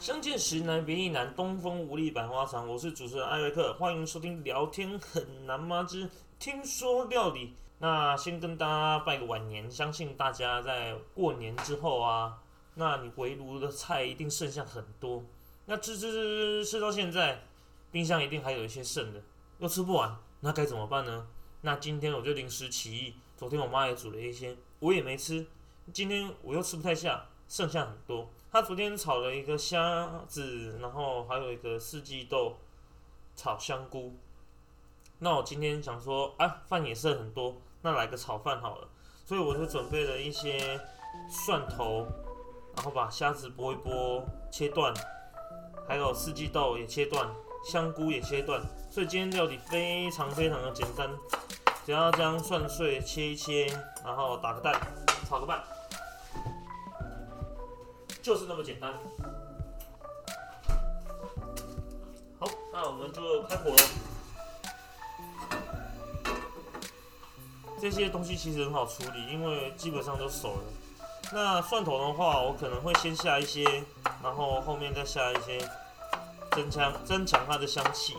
相见时难别亦难，东风无力百花残。我是主持人艾瑞克，欢迎收听聊天很难吗之听说料理。那先跟大家拜个晚年，相信大家在过年之后啊，那你围炉的菜一定剩下很多。那吃吃吃吃吃到现在，冰箱一定还有一些剩的，又吃不完，那该怎么办呢？那今天我就临时起意，昨天我妈也煮了一些，我也没吃，今天我又吃不太下，剩下很多。他昨天炒了一个虾子，然后还有一个四季豆炒香菇。那我今天想说，啊，饭也剩很多，那来个炒饭好了。所以我就准备了一些蒜头，然后把虾子剥一剥，切断，还有四季豆也切断，香菇也切断。所以今天料理非常非常的简单，只要将蒜碎切一切，然后打个蛋，炒个饭。就是那么简单。好，那我们就开火了。这些东西其实很好处理，因为基本上都熟了。那蒜头的话，我可能会先下一些，然后后面再下一些，增强增强它的香气。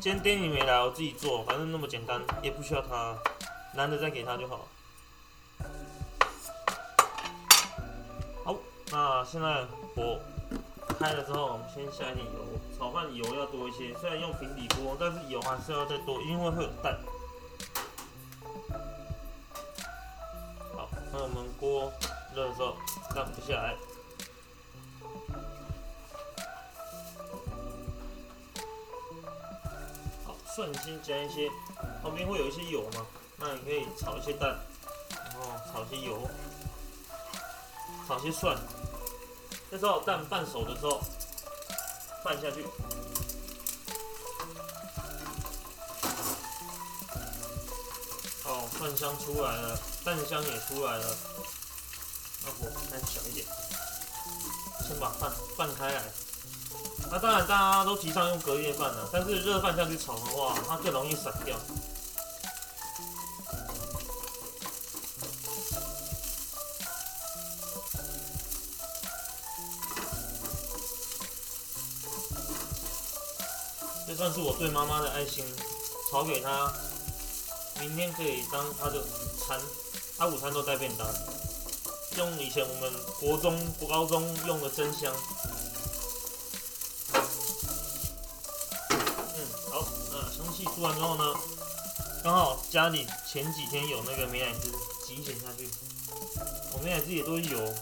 今天 Danny 没来，我自己做，反正那么简单，也不需要他，难得再给他就好。那现在火开了之后，我们先下一点油，炒饭油要多一些。虽然用平底锅，但是油还是要再多，因为会有蛋。好，那我们锅热的时候，蛋不下来。好，蒜先加一些，旁边会有一些油嘛，那你可以炒一些蛋，然后炒一些油。炒些蒜，这时候蛋半熟的时候，拌下去。哦，蒜香出来了，蛋香也出来了。那火再小一点，先把饭拌开来。那当然大家都提倡用隔夜饭了，但是热饭下去炒的话，它更容易散掉。这算是我对妈妈的爱心，炒给她，明天可以当她的午餐。她午餐都带便当，用以前我们国中、国高中用的蒸箱。嗯，好，那香气出完之后呢，刚好家里前几天有那个美乃滋，挤一点下去。我美乃滋也都有。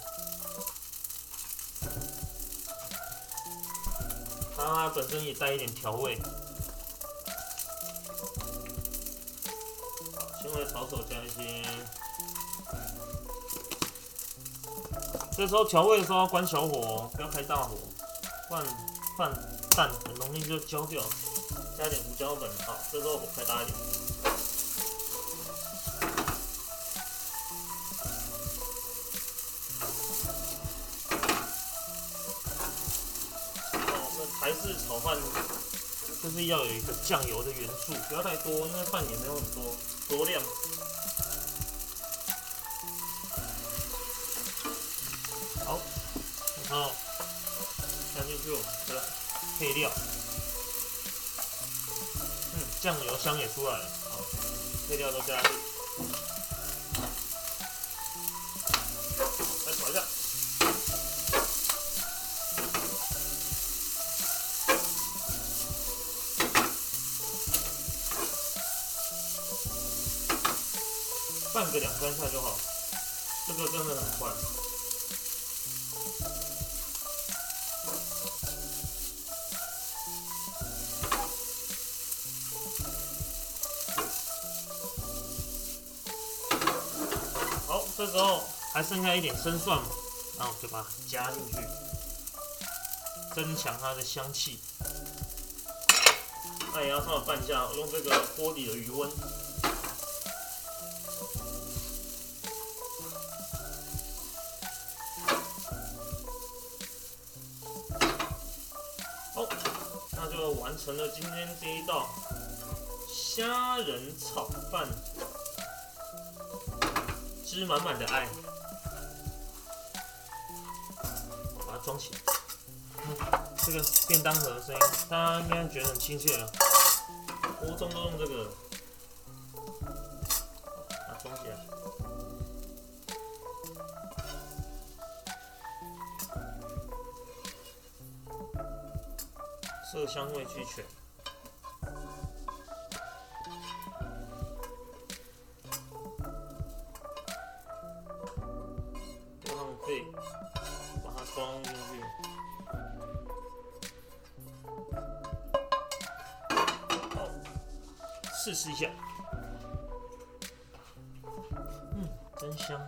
它本身也带一点调味，先来炒手加一些，这时候调味的时候要关小火，不要开大火，不然饭蛋很容易就焦掉。加点胡椒粉，好，这时候火开大一点。式炒饭就是要有一个酱油的元素，不要太多，因为饭也没有很多多量。好，然后加进去我们的配料，嗯，酱油香也出来了，好，配料都加进去。拌个两三下就好，这个真的很快。好，这时候还剩下一点生蒜嘛，然后就把它加进去，增强它的香气。那也要稍微拌一下，用这个锅底的余温。完成了今天这一道虾仁炒饭，汁满满的爱。把它装起来。这个便当盒的声音，大家应该觉得很亲切了。国中都用这个，把它，装起来。色香味俱全。不浪费，把它装进去。好，试试一下。嗯，真香。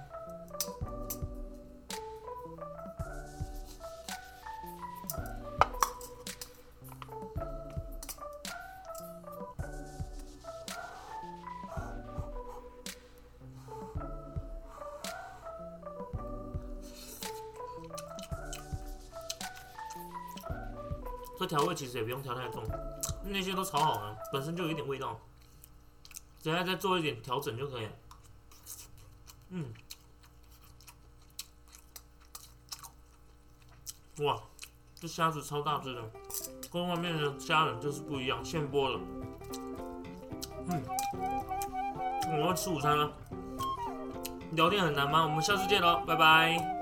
这调味其实也不用调太重，那些都炒好了，本身就有一点味道，等下再做一点调整就可以了。嗯，哇，这虾子超大只的，跟外面的虾仁就是不一样，现剥的。嗯，我要吃午餐了。聊天很难吗？我们下次见喽，拜拜。